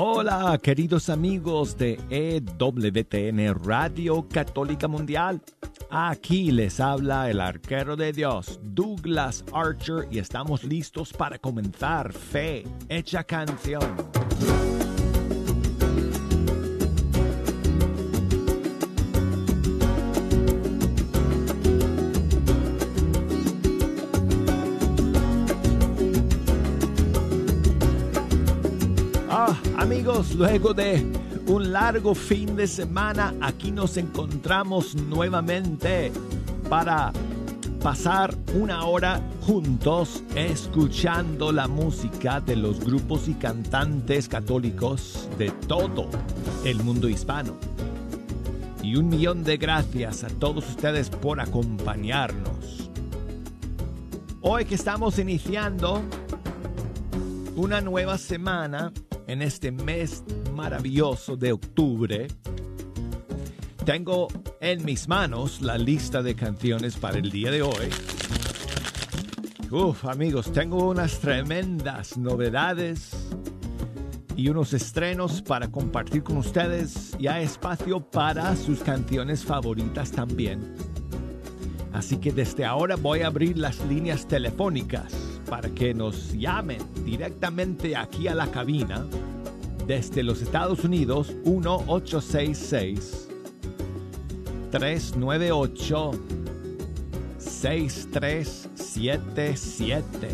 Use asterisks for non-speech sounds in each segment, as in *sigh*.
Hola, queridos amigos de EWTN Radio Católica Mundial. Aquí les habla el arquero de Dios, Douglas Archer, y estamos listos para comenzar Fe Hecha Canción. Luego de un largo fin de semana, aquí nos encontramos nuevamente para pasar una hora juntos escuchando la música de los grupos y cantantes católicos de todo el mundo hispano. Y un millón de gracias a todos ustedes por acompañarnos. Hoy que estamos iniciando una nueva semana, en este mes maravilloso de octubre, tengo en mis manos la lista de canciones para el día de hoy. Uf, amigos, tengo unas tremendas novedades y unos estrenos para compartir con ustedes y hay espacio para sus canciones favoritas también. Así que desde ahora voy a abrir las líneas telefónicas para que nos llamen directamente aquí a la cabina desde los Estados Unidos 1866 398 6377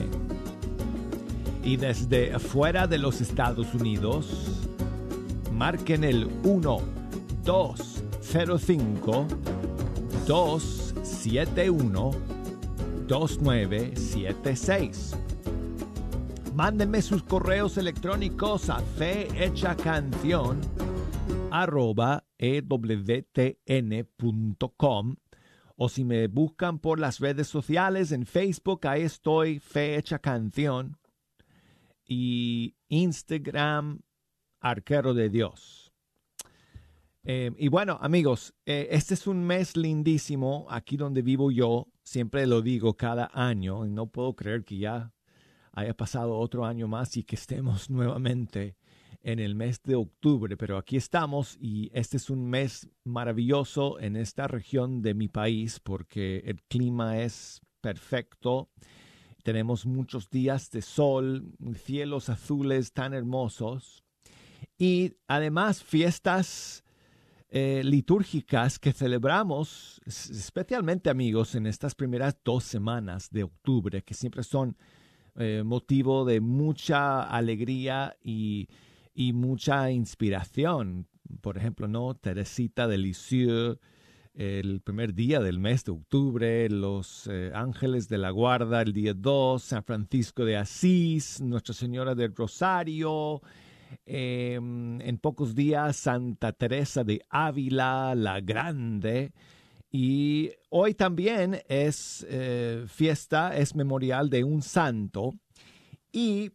y desde fuera de los Estados Unidos marquen el 1 205 271 2976. Mándenme sus correos electrónicos a fehechacanción arroba ewtn.com o si me buscan por las redes sociales en Facebook, ahí estoy, Fecha Canción y Instagram, Arquero de Dios. Eh, y bueno, amigos, eh, este es un mes lindísimo aquí donde vivo yo siempre lo digo cada año y no puedo creer que ya haya pasado otro año más y que estemos *laughs* nuevamente en el mes de octubre, pero aquí estamos y este es un mes maravilloso en esta región de mi país porque el clima es perfecto. Tenemos muchos días de sol, cielos azules tan hermosos y además fiestas eh, litúrgicas que celebramos, especialmente amigos, en estas primeras dos semanas de octubre, que siempre son eh, motivo de mucha alegría y, mucha inspiración. Por ejemplo, ¿no? Teresita de Lisieux, el primer día del mes de octubre, los eh, Ángeles de la Guarda el día 2, San Francisco de Asís, Nuestra Señora del Rosario, Em, en pocos días Santa Teresa de Ávila, la Grande. Y hoy también es eh, fiesta, es memorial de un santo. Y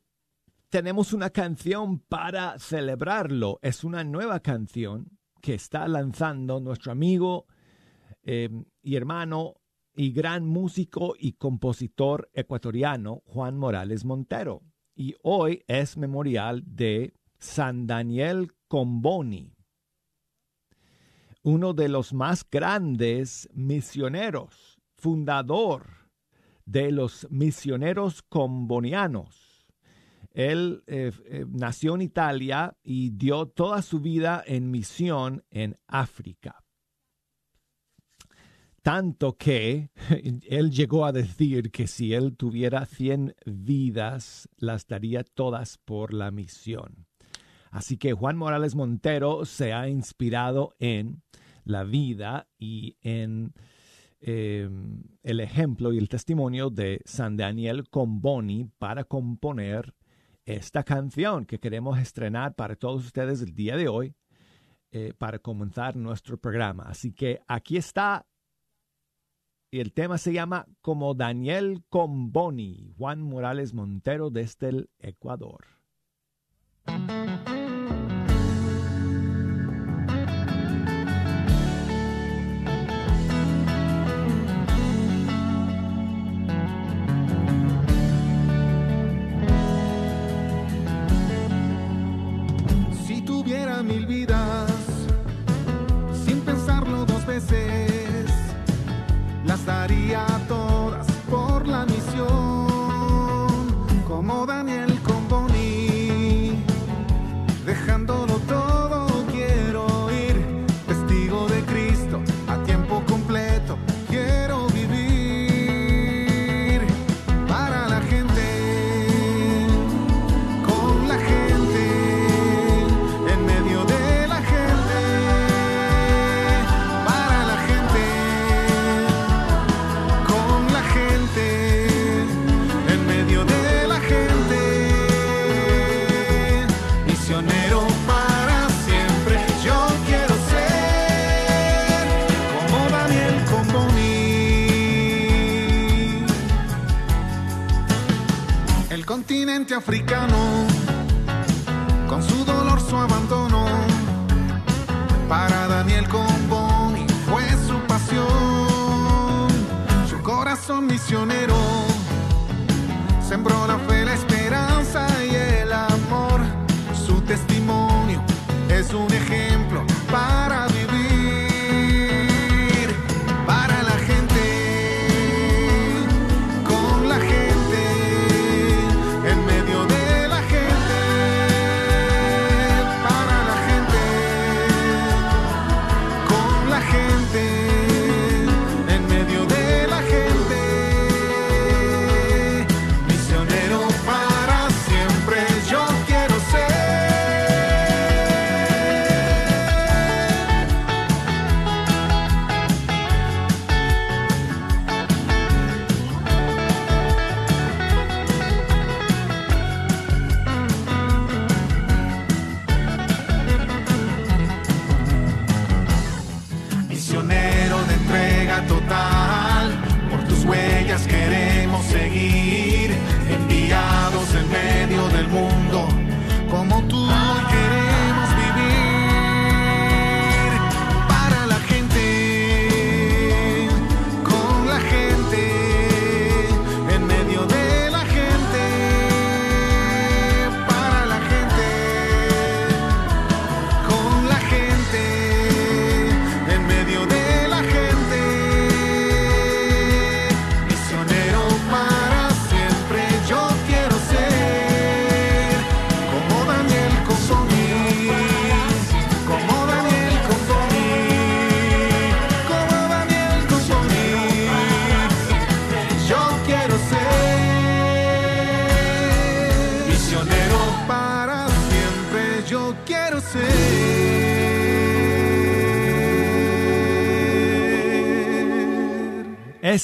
tenemos una canción para celebrarlo. Es una nueva canción que está lanzando nuestro amigo em, y hermano y gran músico y compositor ecuatoriano Juan Morales Montero. Y hoy es memorial de San Daniel Comboni, uno de los más grandes misioneros, fundador de los misioneros combonianos. Él eh, eh, nació en Italia y dio toda su vida en misión en África. Tanto que *laughs* él llegó a decir que si él tuviera 100 vidas, las daría todas por la misión. Así que Juan Morales Montero se ha inspirado en la vida y en em, el ejemplo y el testimonio de San Daniel Comboni para componer esta canción que queremos estrenar para todos ustedes el día de hoy eh, para comenzar nuestro programa. Así que aquí está. Y el tema se llama Como Daniel Comboni, Juan Morales Montero desde el Ecuador. estaria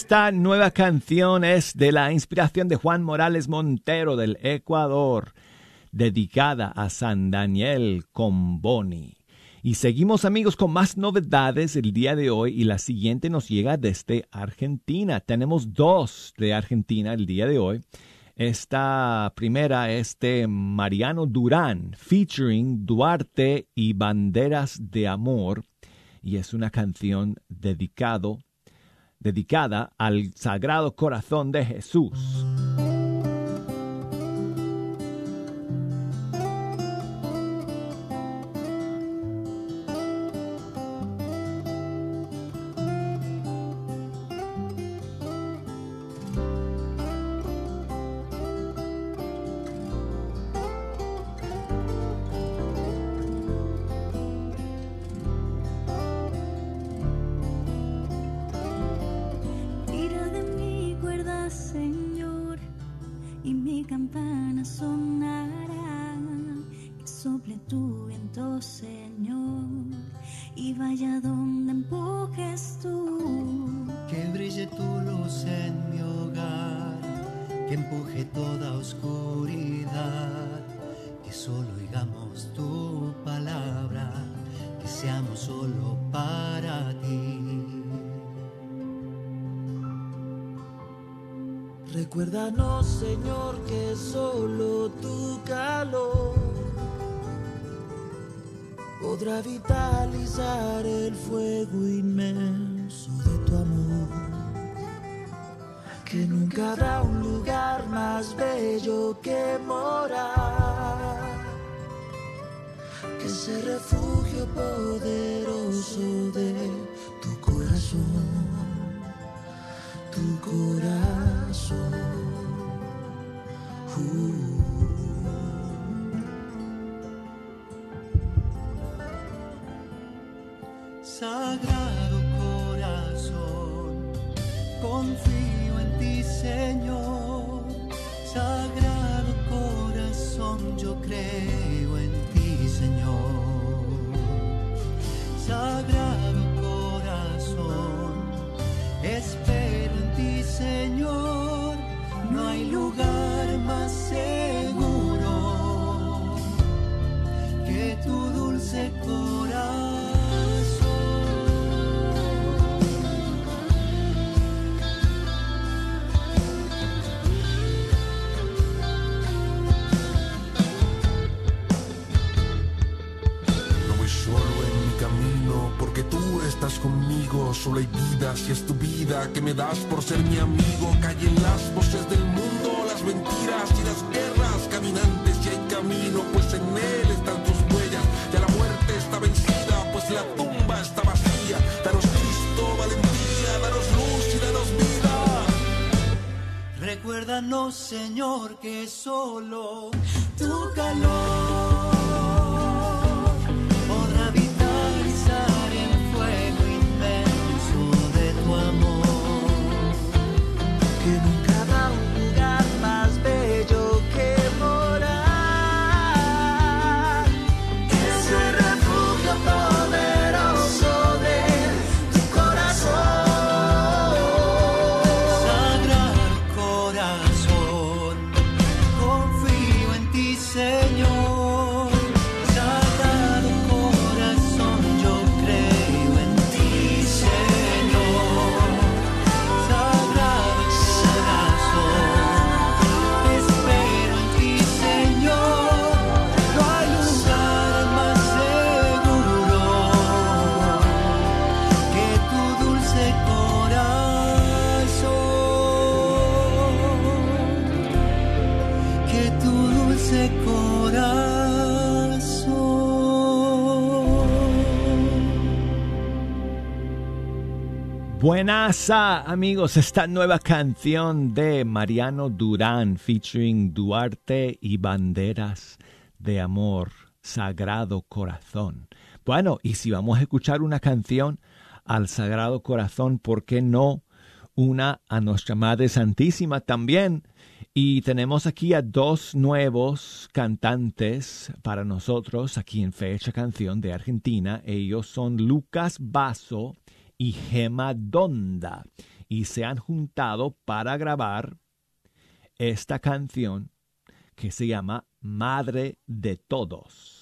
Esta nueva canción es de la inspiración de Juan Morales Montero del Ecuador, dedicada a San Daniel Comboni. Y seguimos amigos con más novedades el día de hoy y la siguiente nos llega desde Argentina. Tenemos dos de Argentina el día de hoy. Esta primera es de Mariano Durán, featuring Duarte y Banderas de Amor, y es una canción dedicado dedicada al Sagrado Corazón de Jesús. Señor, y vaya donde empujes tú. Que brille tu luz en mi hogar, que empuje toda oscuridad, que solo oigamos tu palabra, que seamos solo para ti. Recuérdanos, Señor, que solo tu calor podrá vitalizar el fuego inmenso de tu amor. Que nunca habrá un lugar más bello que morar. Que ese refugio poderoso de tu corazón tu corazón. Sagrado que me das por ser mi amigo. Callen las voces del mundo, las mentiras y las guerras. Caminantes si hay camino, pues en él están tus huellas. Ya la muerte está vencida, pues la tumba está vacía. Danos Cristo, valentía, danos luz y danos vida. Recuérdanos, Señor, que solo tu calor Buenas amigos, esta nueva canción de Mariano Durán featuring Duarte y Banderas de Amor, Sagrado Corazón. Bueno, y si vamos a escuchar una canción al Sagrado Corazón, ¿por qué no una a nuestra Madre Santísima también? Y tenemos aquí a dos nuevos cantantes para nosotros aquí en Fecha Canción de Argentina. Ellos son Lucas Basso y Gema Donda y se han juntado para grabar esta canción que se llama Madre de Todos.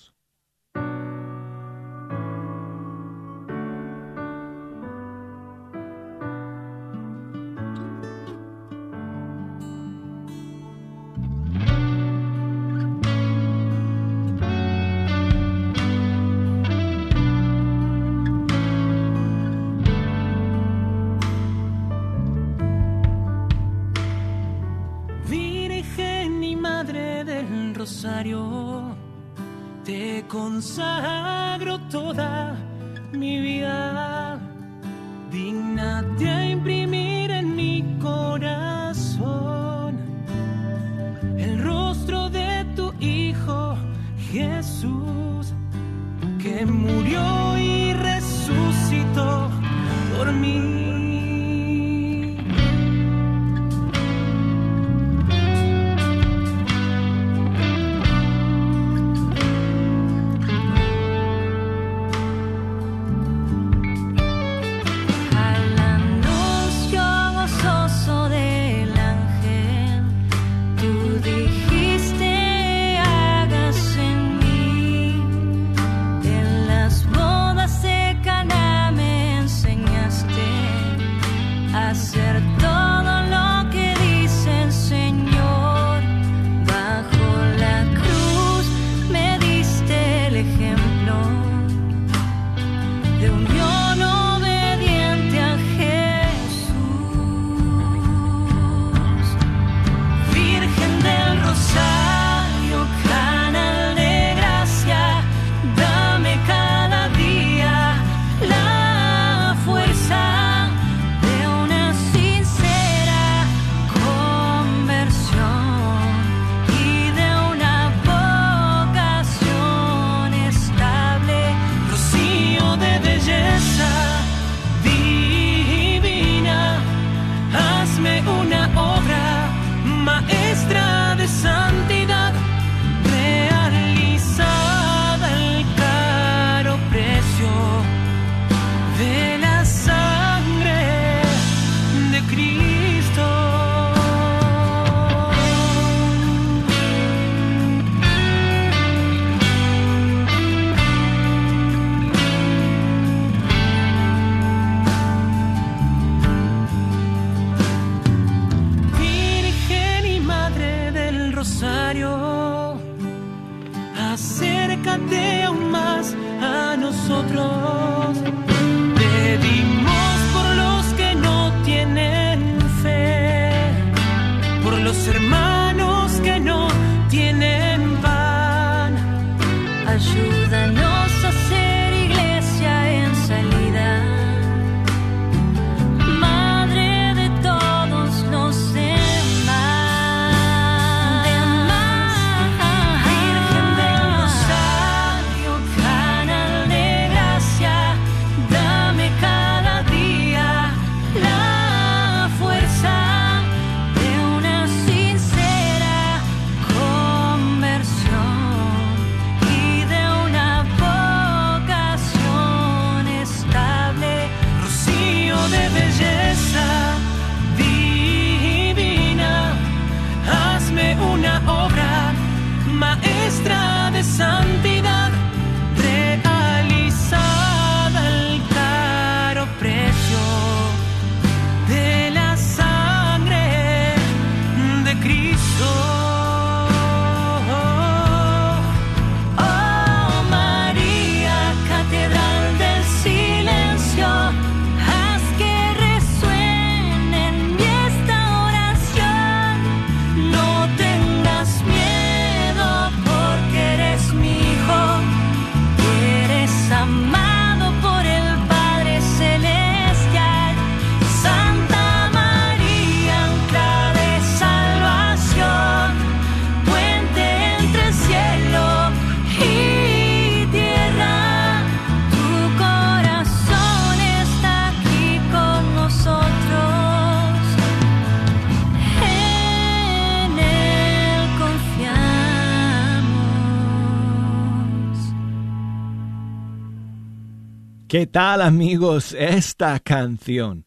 ¿Qué tal amigos? Esta canción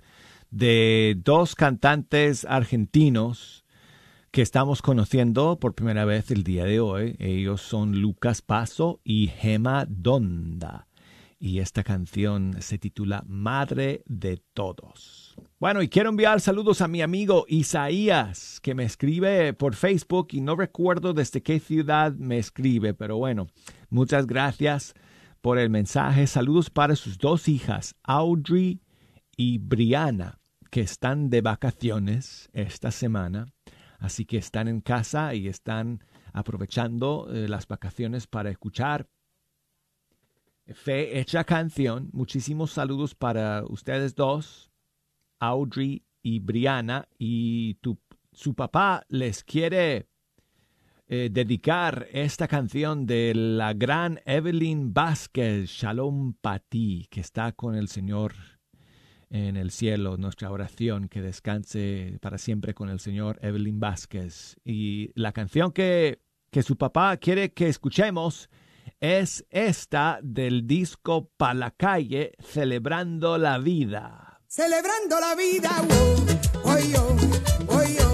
de dos cantantes argentinos que estamos conociendo por primera vez el día de hoy. Ellos son Lucas Paso y Gema Donda. Y esta canción se titula Madre de Todos. Bueno, y quiero enviar saludos a mi amigo Isaías, que me escribe por Facebook y no recuerdo desde qué ciudad me escribe, pero bueno, muchas gracias por el mensaje. Saludos para sus dos hijas, Audrey y Brianna, que están de vacaciones esta semana. Así que están en casa y están aprovechando eh, las vacaciones para escuchar Fe Hecha Canción. Muchísimos saludos para ustedes dos, Audrey y Brianna. Y tu, su papá les quiere eh, dedicar esta canción de la gran Evelyn Vázquez, Shalom Pati, que está con el Señor en el cielo. Nuestra oración, que descanse para siempre con el Señor Evelyn Vázquez. Y la canción que, que su papá quiere que escuchemos es esta del disco Pa' la calle, celebrando la vida. Celebrando la vida, wow, oy, yo,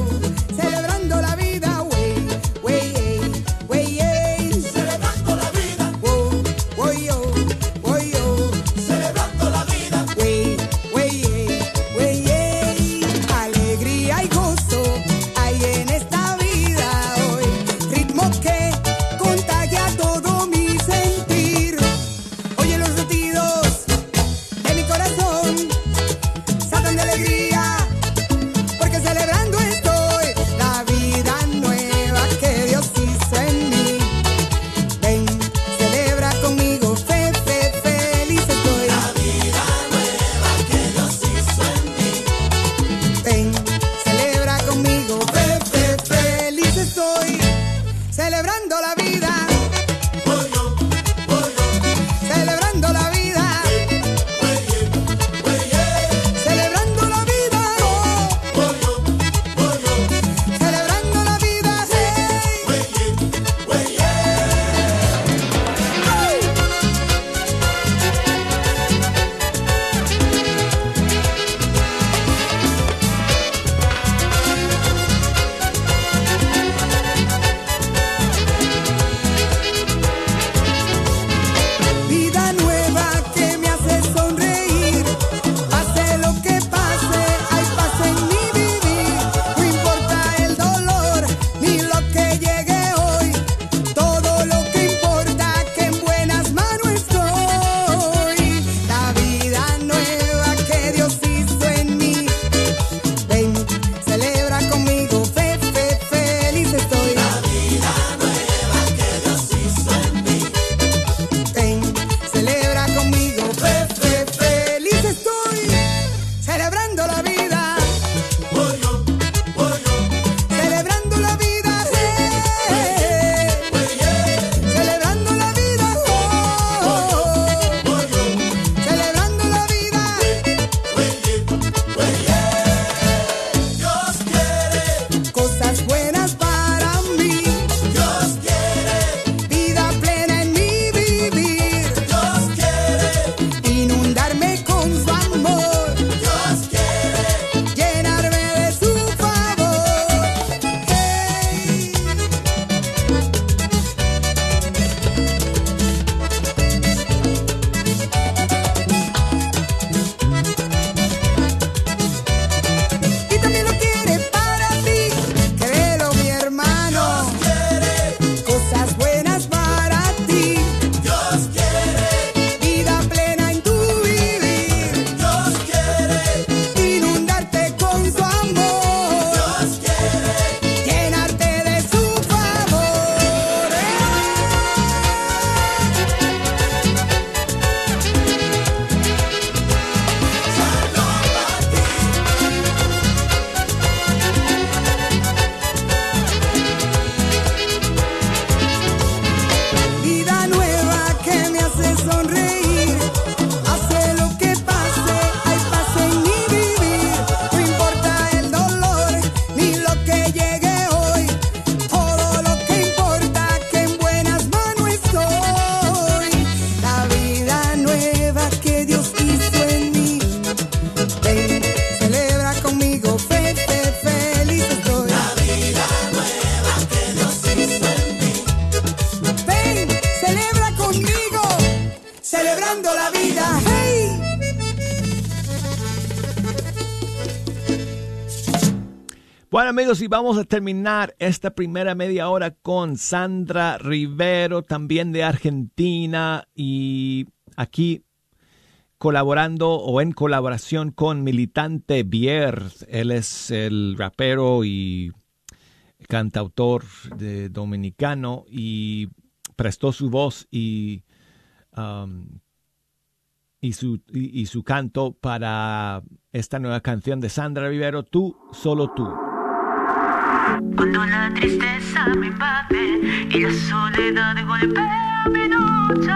amigos, y vamos a terminar esta primera media hora con Sandra Rivero, también de Argentina, y aquí colaborando o en colaboración con Militante Bier. Él es el rapero y cantautor de dominicano y prestó su voz y, um, y, su, y, y su canto para esta nueva canción de Sandra Rivero, Tú, solo tú. Cuando la tristeza me invade y la soledad golpea mi noche.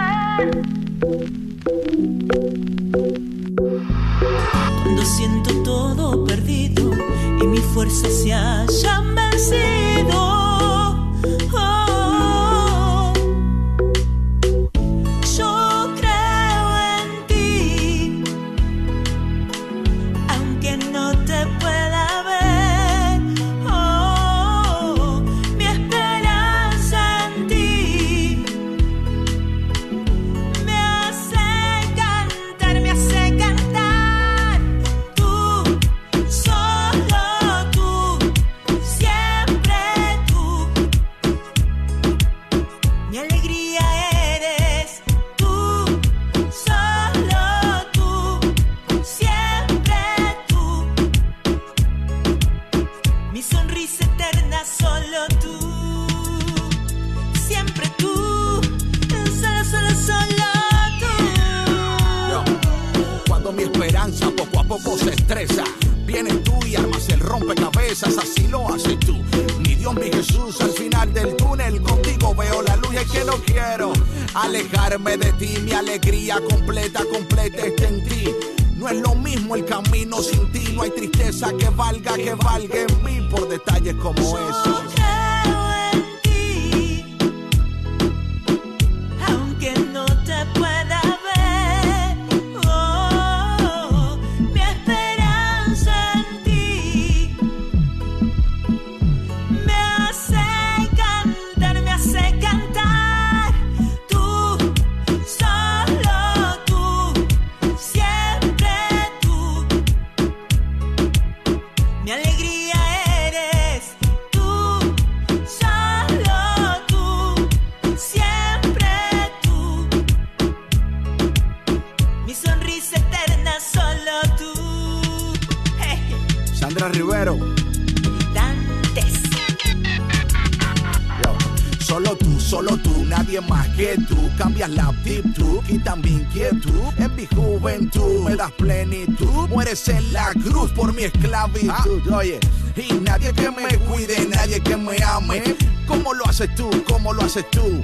Cuando siento todo perdido y mis fuerzas se hayan vencido. Solo tú, solo tú, nadie más que tú. Cambias la actitud, quitas mi inquietud. En mi juventud me das plenitud. Mueres en la cruz por mi esclavitud. Oye, y nadie que me cuide, nadie que me ame. ¿Cómo lo haces tú? ¿Cómo lo haces tú?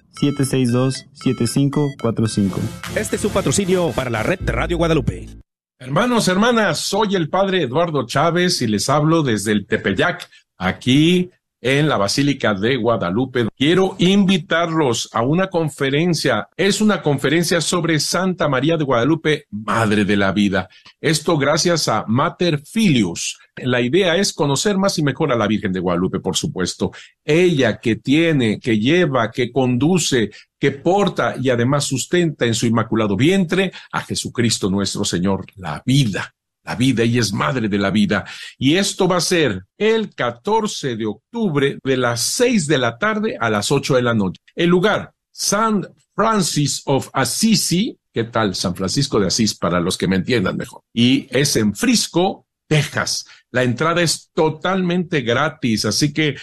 214-762-7545. Este es su patrocinio para la red de Radio Guadalupe. Hermanos, hermanas, soy el padre Eduardo Chávez y les hablo desde el Tepeyac, aquí en la Basílica de Guadalupe. Quiero invitarlos a una conferencia. Es una conferencia sobre Santa María de Guadalupe, Madre de la Vida. Esto gracias a Mater Filius. La idea es conocer más y mejor a la Virgen de Guadalupe, por supuesto. Ella que tiene, que lleva, que conduce, que porta y además sustenta en su inmaculado vientre a Jesucristo nuestro Señor, la vida la vida, ella es madre de la vida. Y esto va a ser el 14 de octubre de las 6 de la tarde a las 8 de la noche. El lugar, San Francis of Assisi, ¿qué tal? San Francisco de Asís para los que me entiendan mejor. Y es en Frisco, Texas. La entrada es totalmente gratis, así que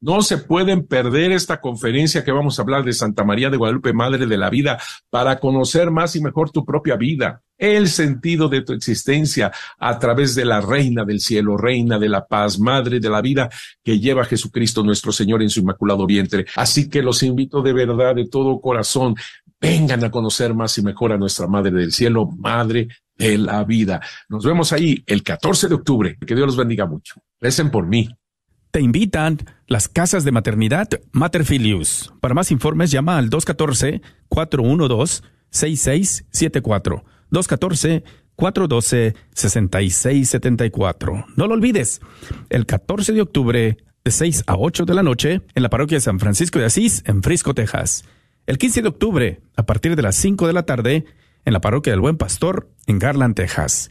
No se pueden perder esta conferencia que vamos a hablar de Santa María de Guadalupe, Madre de la Vida, para conocer más y mejor tu propia vida, el sentido de tu existencia a través de la Reina del Cielo, Reina de la Paz, Madre de la Vida, que lleva Jesucristo nuestro Señor en su inmaculado vientre. Así que los invito de verdad, de todo corazón, vengan a conocer más y mejor a nuestra Madre del Cielo, Madre de la Vida. Nos vemos ahí el 14 de octubre. Que Dios los bendiga mucho. Recen por mí. Te invitan las casas de maternidad Materfilius. Para más informes llama al 214-412-6674. 214-412-6674. No lo olvides, el 14 de octubre de 6 a 8 de la noche en la parroquia de San Francisco de Asís en Frisco, Texas. El 15 de octubre a partir de las 5 de la tarde en la parroquia del Buen Pastor en Garland, Texas.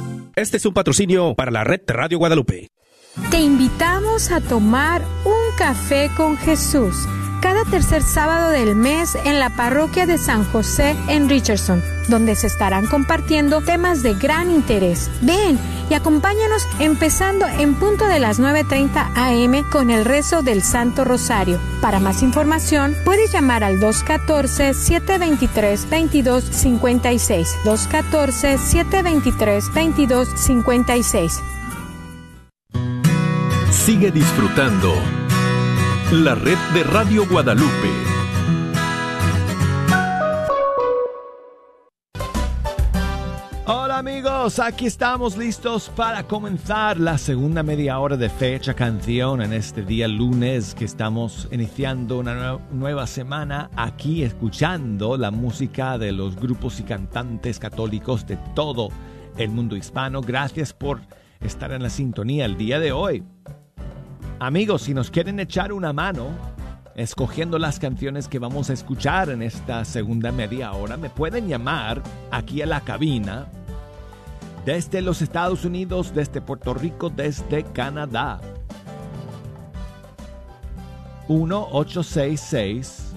Este es un patrocinio para la red Radio Guadalupe. Te invitamos a tomar un café con Jesús cada tercer sábado del mes en la parroquia de San José en Richardson, donde se estarán compartiendo temas de gran interés. Ven y acompáñanos empezando en punto de las 9.30 am con el rezo del Santo Rosario. Para más información, puedes llamar al 214-723-2256. 214-723-2256. Sigue disfrutando la red de Radio Guadalupe. Hola amigos, aquí estamos listos para comenzar la segunda media hora de fecha canción en este día lunes que estamos iniciando una nue- nueva semana aquí escuchando la música de los grupos y cantantes católicos de todo el mundo hispano. Gracias por estar en la sintonía el día de hoy. Amigos, si nos quieren echar una mano escogiendo las canciones que vamos a escuchar en esta segunda media hora, me pueden llamar aquí a la cabina desde los Estados Unidos, desde Puerto Rico, desde Canadá. 1-866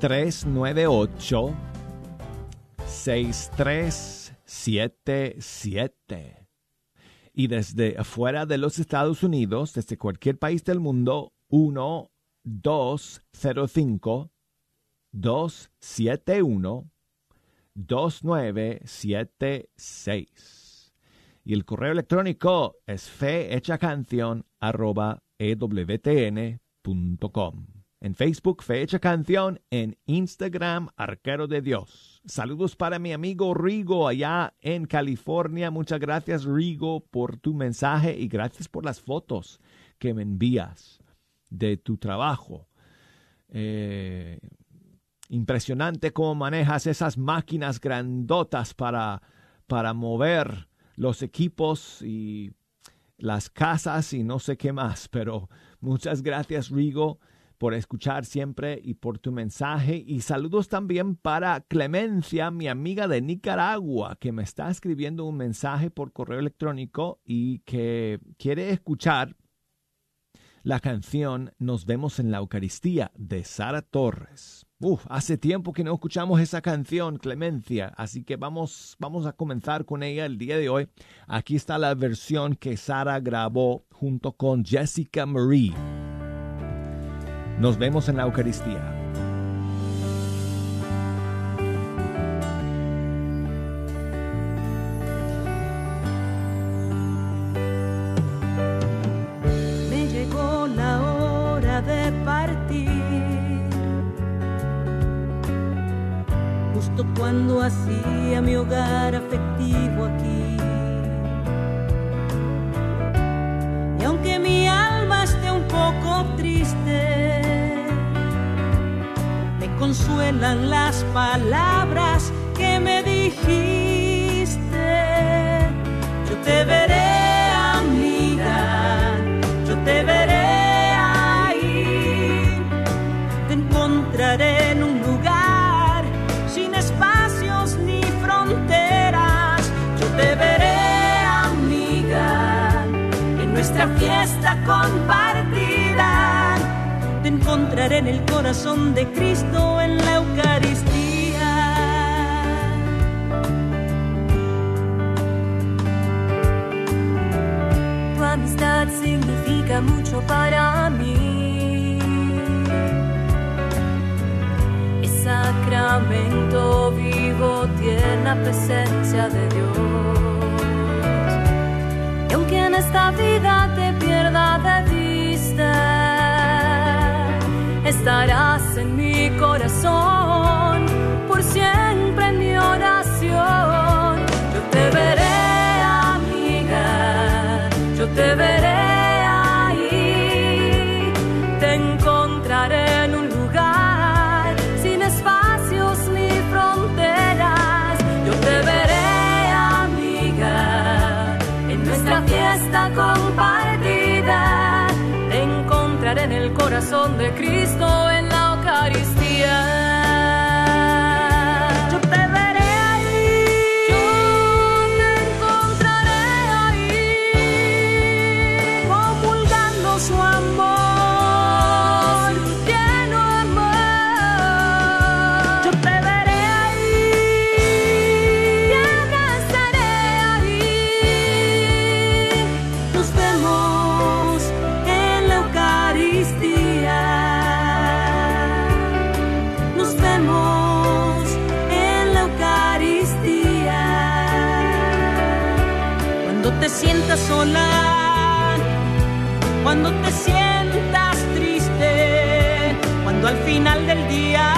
398 6377 y desde afuera de los Estados Unidos, desde cualquier país del mundo, 1 205 271 2976. Y el correo electrónico es ewtn.com. En Facebook, Fecha Canción. En Instagram, Arquero de Dios. Saludos para mi amigo Rigo allá en California. Muchas gracias, Rigo, por tu mensaje y gracias por las fotos que me envías de tu trabajo. Eh, impresionante cómo manejas esas máquinas grandotas para, para mover los equipos y las casas y no sé qué más. Pero muchas gracias, Rigo por escuchar siempre y por tu mensaje. Y saludos también para Clemencia, mi amiga de Nicaragua, que me está escribiendo un mensaje por correo electrónico y que quiere escuchar la canción Nos vemos en la Eucaristía de Sara Torres. Uf, hace tiempo que no escuchamos esa canción, Clemencia, así que vamos, vamos a comenzar con ella el día de hoy. Aquí está la versión que Sara grabó junto con Jessica Marie. Nos vemos en la Eucaristía. Me llegó la hora de partir. Justo cuando hacía mi hogar afectivo aquí. consuelan las palabras que me dijiste. Yo te veré, amiga, yo te veré ahí. Te encontraré en un lugar sin espacios ni fronteras. Yo te veré, amiga, en nuestra fiesta compartida Encontraré en el corazón de Cristo en la Eucaristía. Tu amistad significa mucho para mí. Es sacramento vivo, tierna presencia de Dios. Y aunque en esta vida estarás en mi corazón corazón de Cristo día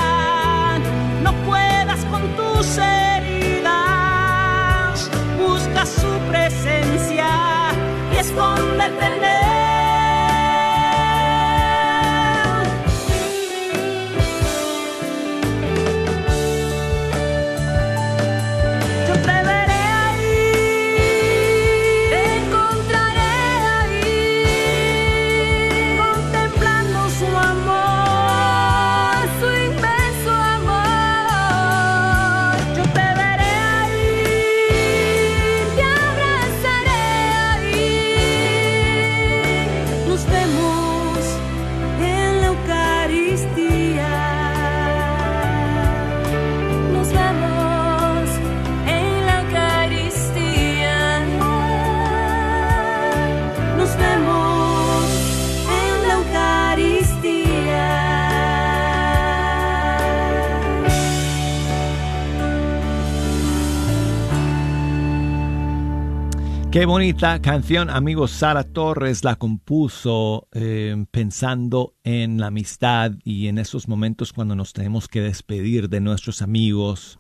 Qué bonita canción, amigos. Sara Torres la compuso eh, pensando en la amistad y en esos momentos cuando nos tenemos que despedir de nuestros amigos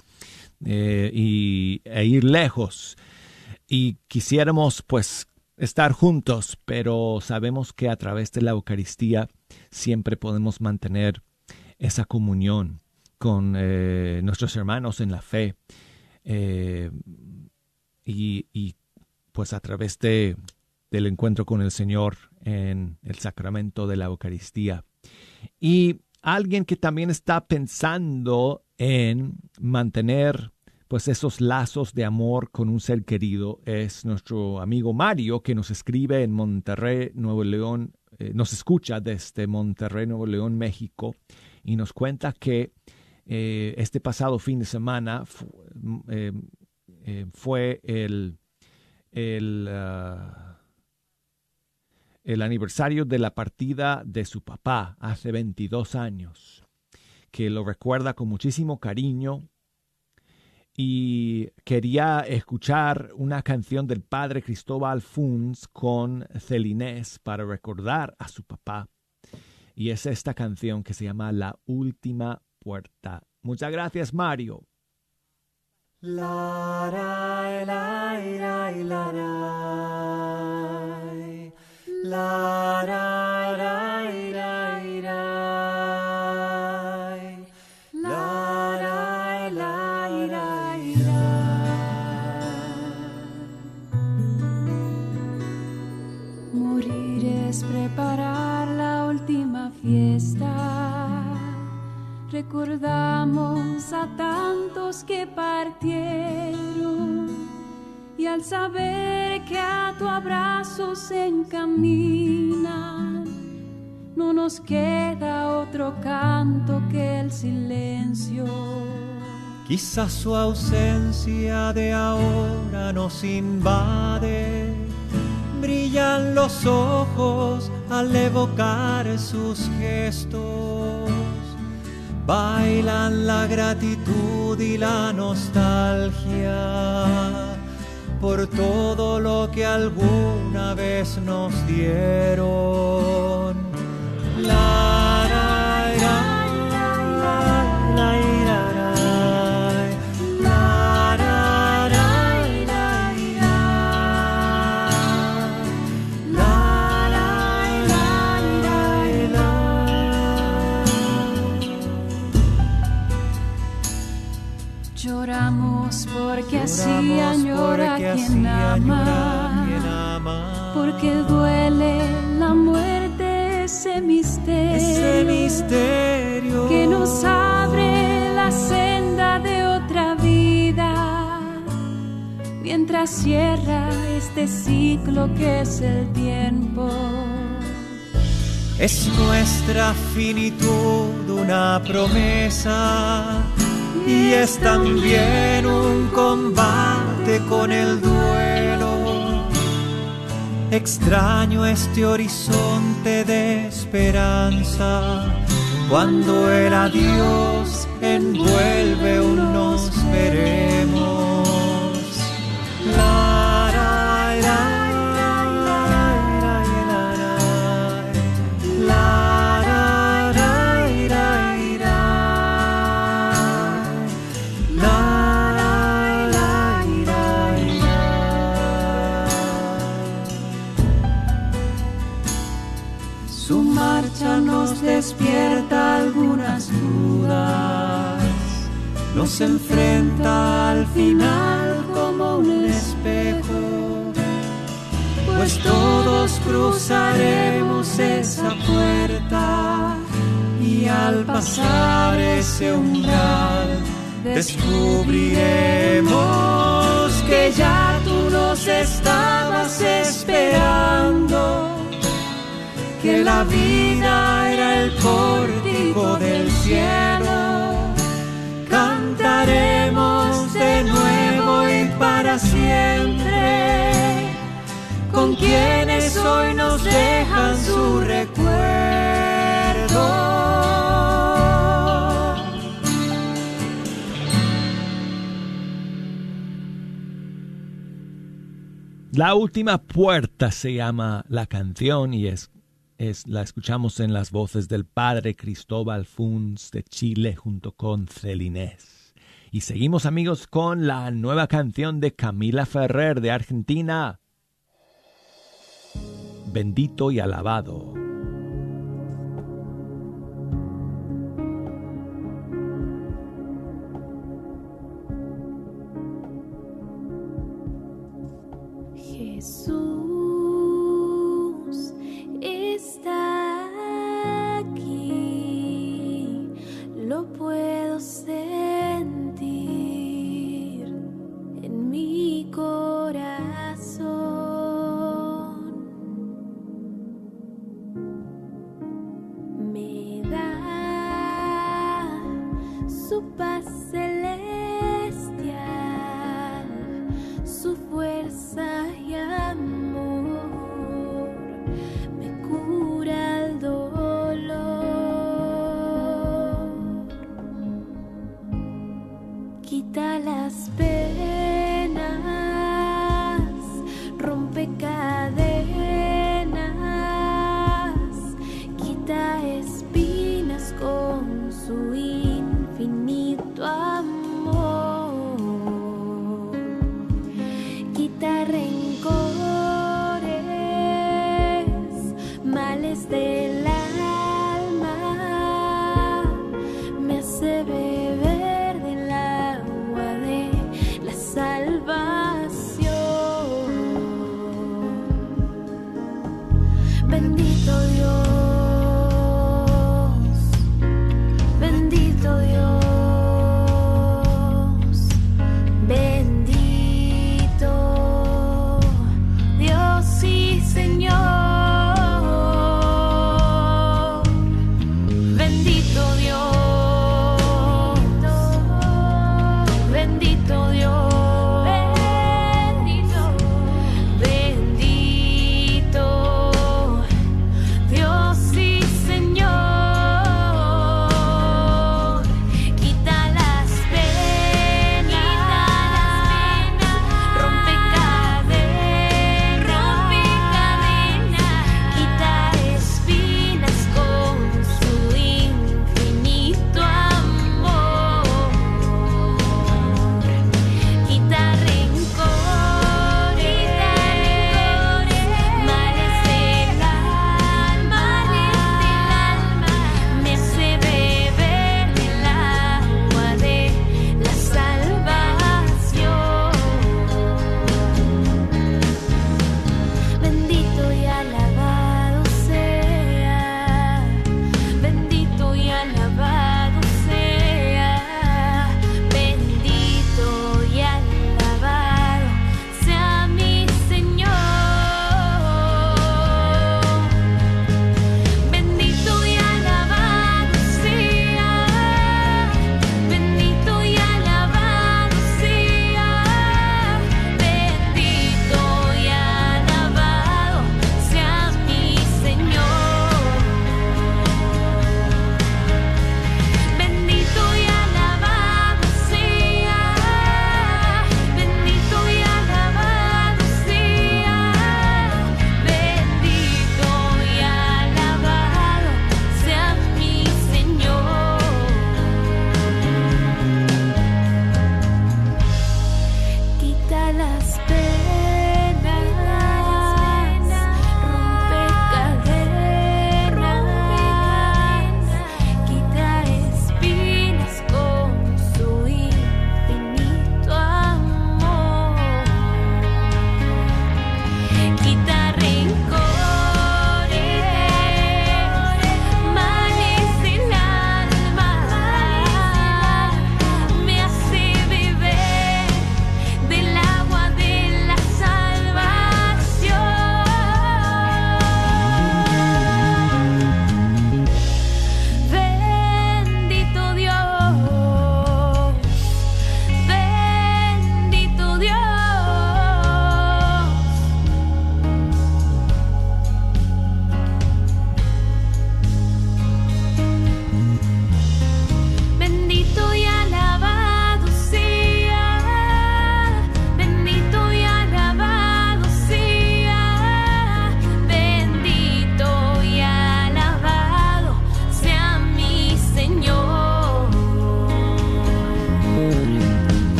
eh, y, e ir lejos. Y quisiéramos pues estar juntos, pero sabemos que a través de la Eucaristía siempre podemos mantener esa comunión con eh, nuestros hermanos en la fe. Y, y pues a través de, del encuentro con el Señor en el sacramento de la Eucaristía. Y alguien que también está pensando en mantener pues esos lazos de amor con un ser querido es nuestro amigo Mario que nos escribe en Monterrey, Nuevo León, eh, nos escucha desde Monterrey, Nuevo León, México y nos cuenta que eh, este pasado fin de semana eh, fue el el, ah, el aniversario de la partida de su papá hace 22 años, que lo recuerda con muchísimo cariño y quería escuchar una canción del padre Cristóbal Funs con Celinés para recordar a su papá. Y es esta canción que se llama La Última Puerta. Muchas gracias, Mario. La ra la ra la ra. La ra ra ra ra. La ra la ra Morir es preparar la última fiesta. Recordamos a tantos que partieron y al saber que a tu abrazo se encaminan, no nos queda otro canto que el silencio. Quizás su ausencia de ahora nos invade. Brillan los ojos al evocar sus gestos. Bailan la gratitud y la nostalgia por todo lo que alguna vez nos dieron. Quien ama, porque duele la muerte, ese misterio, Ese misterio que nos abre la senda de otra vida, mientras cierra este ciclo que es el tiempo. Es nuestra finitud una promesa y es también un combate con el duelo. Extraño este horizonte de esperanza cuando el adiós envuelve un nos veremos. Despierta algunas dudas, Nos enfrenta al final como un espejo, pues todos cruzaremos esa puerta y al pasar ese umbral descubriremos que ya tú nos estabas esperando, que la vida era el pórtico del cielo. Cantaremos de nuevo y para siempre con quienes hoy nos dejan su recuerdo. La última puerta se llama la canción y es, la escuchamos en las voces del padre Cristóbal Funs de Chile junto con Celinés. Y seguimos amigos con la nueva canción de Camila Ferrer de Argentina. Bendito y alabado.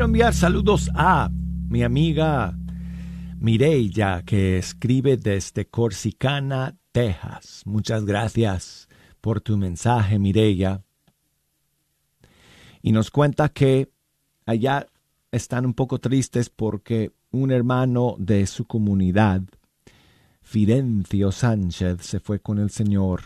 Quiero enviar saludos a mi amiga Mireya, que escribe desde Corsicana, Texas. Muchas gracias por tu mensaje, Mireya. Y nos cuenta que allá están un poco tristes porque un hermano de su comunidad, Fidencio Sánchez, se fue con el Señor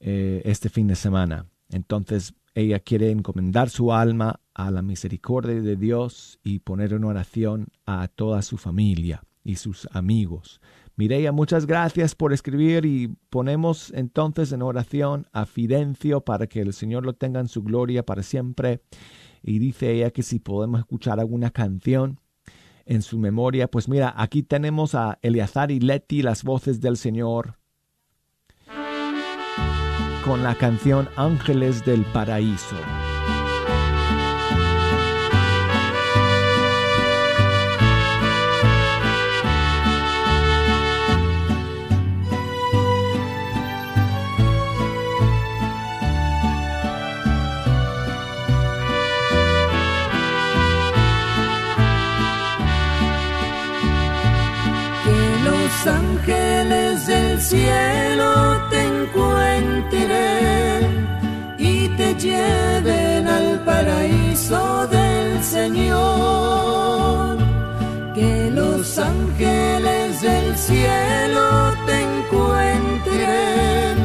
eh, este fin de semana. Entonces ella quiere encomendar su alma a la misericordia de Dios y poner en oración a toda su familia y sus amigos. Mireya, muchas gracias por escribir y ponemos entonces en oración a Fidencio para que el Señor lo tenga en su gloria para siempre. Y dice ella que si podemos escuchar alguna canción en su memoria, pues mira, aquí tenemos a Eleazar y Leti, las voces del Señor, con la canción Ángeles del Paraíso. Señor. Que los ángeles del cielo te encuentren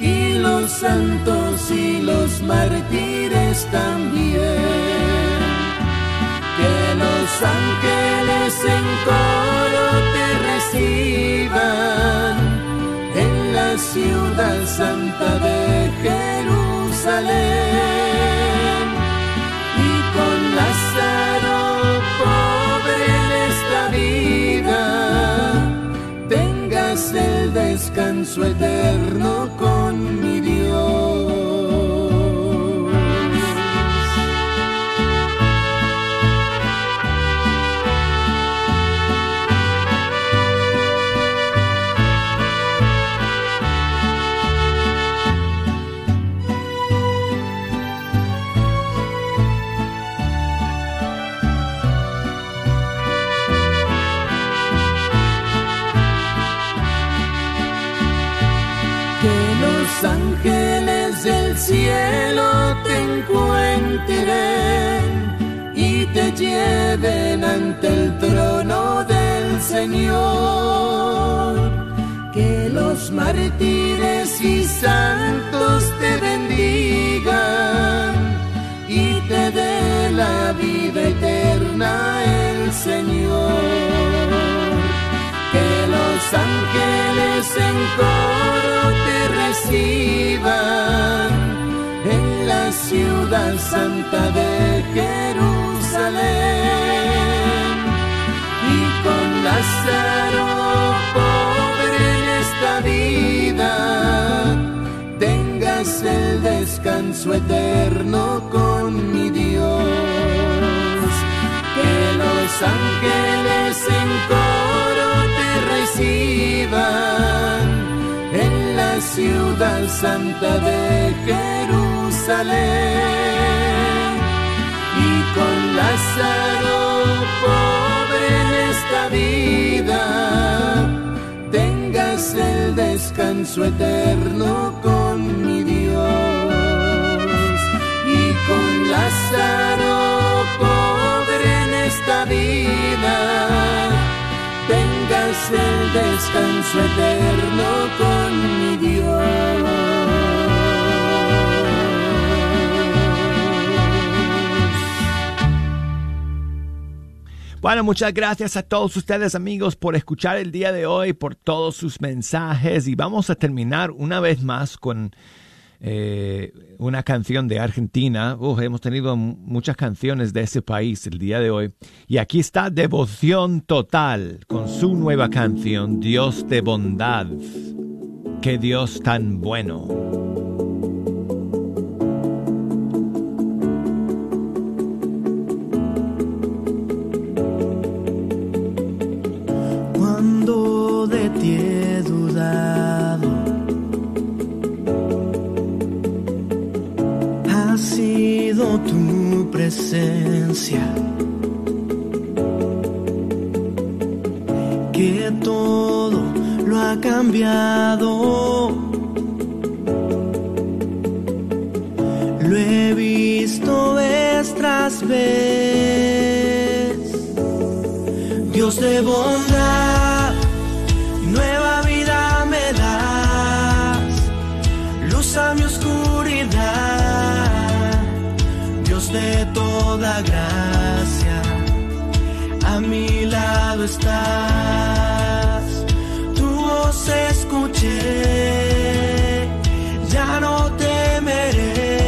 y los santos y los mártires también que los ángeles en coro te reciban en la ciudad santa de Jerusalén descanso eterno con encuentren y te lleven ante el trono del Señor. Que los mártires y santos te bendigan y te dé la vida eterna el Señor que los ángeles en ciudad santa de Jerusalén. Y con Lázaro pobre en esta vida tengas el descanso eterno con mi Dios. Que los ángeles en coro te reciban ciudad santa de Jerusalén. Y con Lázaro pobre en esta vida tengas el descanso eterno con mi Dios. Y con Lázaro pobre en esta vida tengas el descanso eterno con mi Dios. Bueno, muchas gracias a todos ustedes amigos por escuchar el día de hoy, por todos sus mensajes y vamos a terminar una vez más con eh, una canción de Argentina. Hemos tenido muchas canciones de ese país el día de hoy. Y aquí está Devoción Total con su nueva canción, Dios de Bondad. Qué Dios tan bueno. de ti he. sido tu presencia. Que todo lo ha cambiado. Lo he visto vez tras vez. Dios de bondad. lado estás. Tu voz escuché, ya no temeré.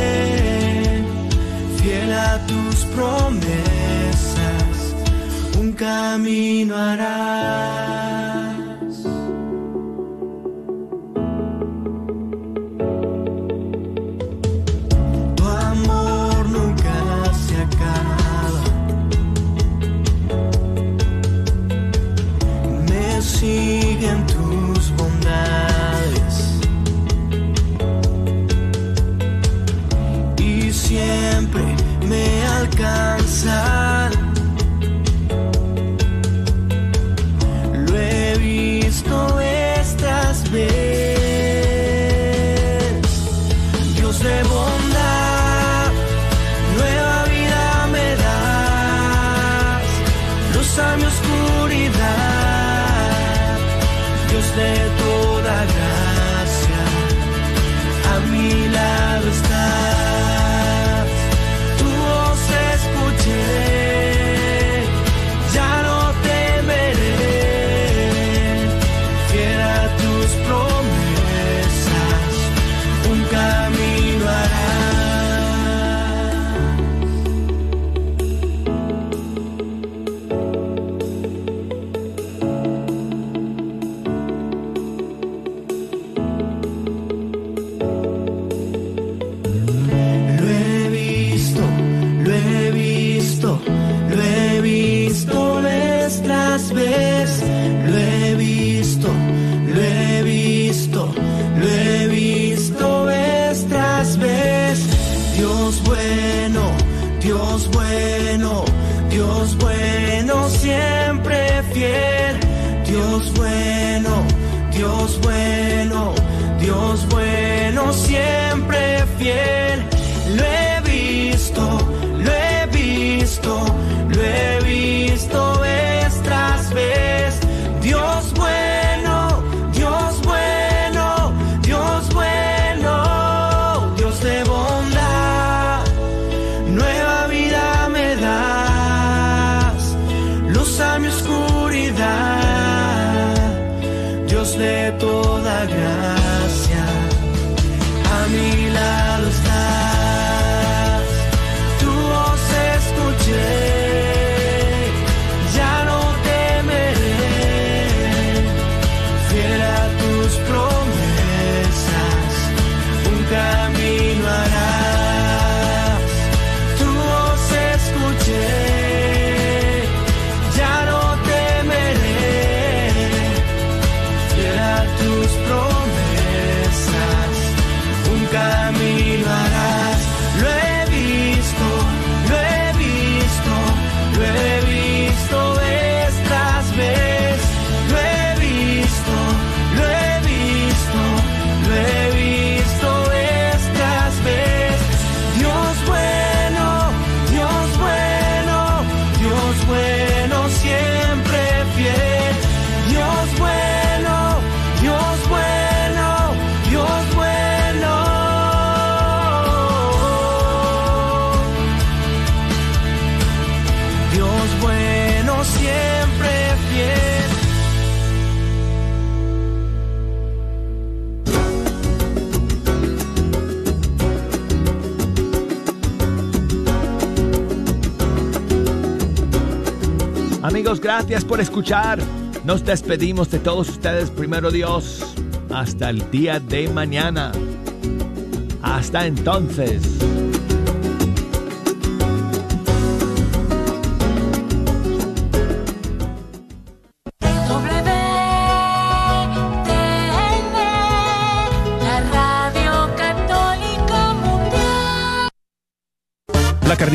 Fiel a tus promesas, un camino harás. gracias por escuchar. Nos despedimos de todos ustedes, primero Dios. Hasta el día de mañana. Hasta entonces.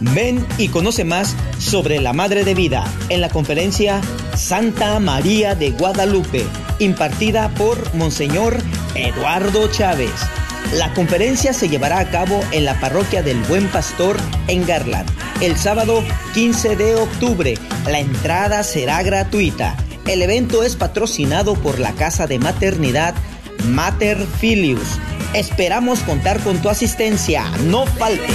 Ven y conoce más sobre la Madre de Vida en la conferencia Santa María de Guadalupe, impartida por Monseñor Eduardo Chávez. La conferencia se llevará a cabo en la parroquia del Buen Pastor en Garland el sábado 15 de octubre. La entrada será gratuita. El evento es patrocinado por la Casa de Maternidad Mater Filius. Esperamos contar con tu asistencia. No faltes.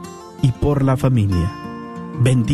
y por la familia. Bendice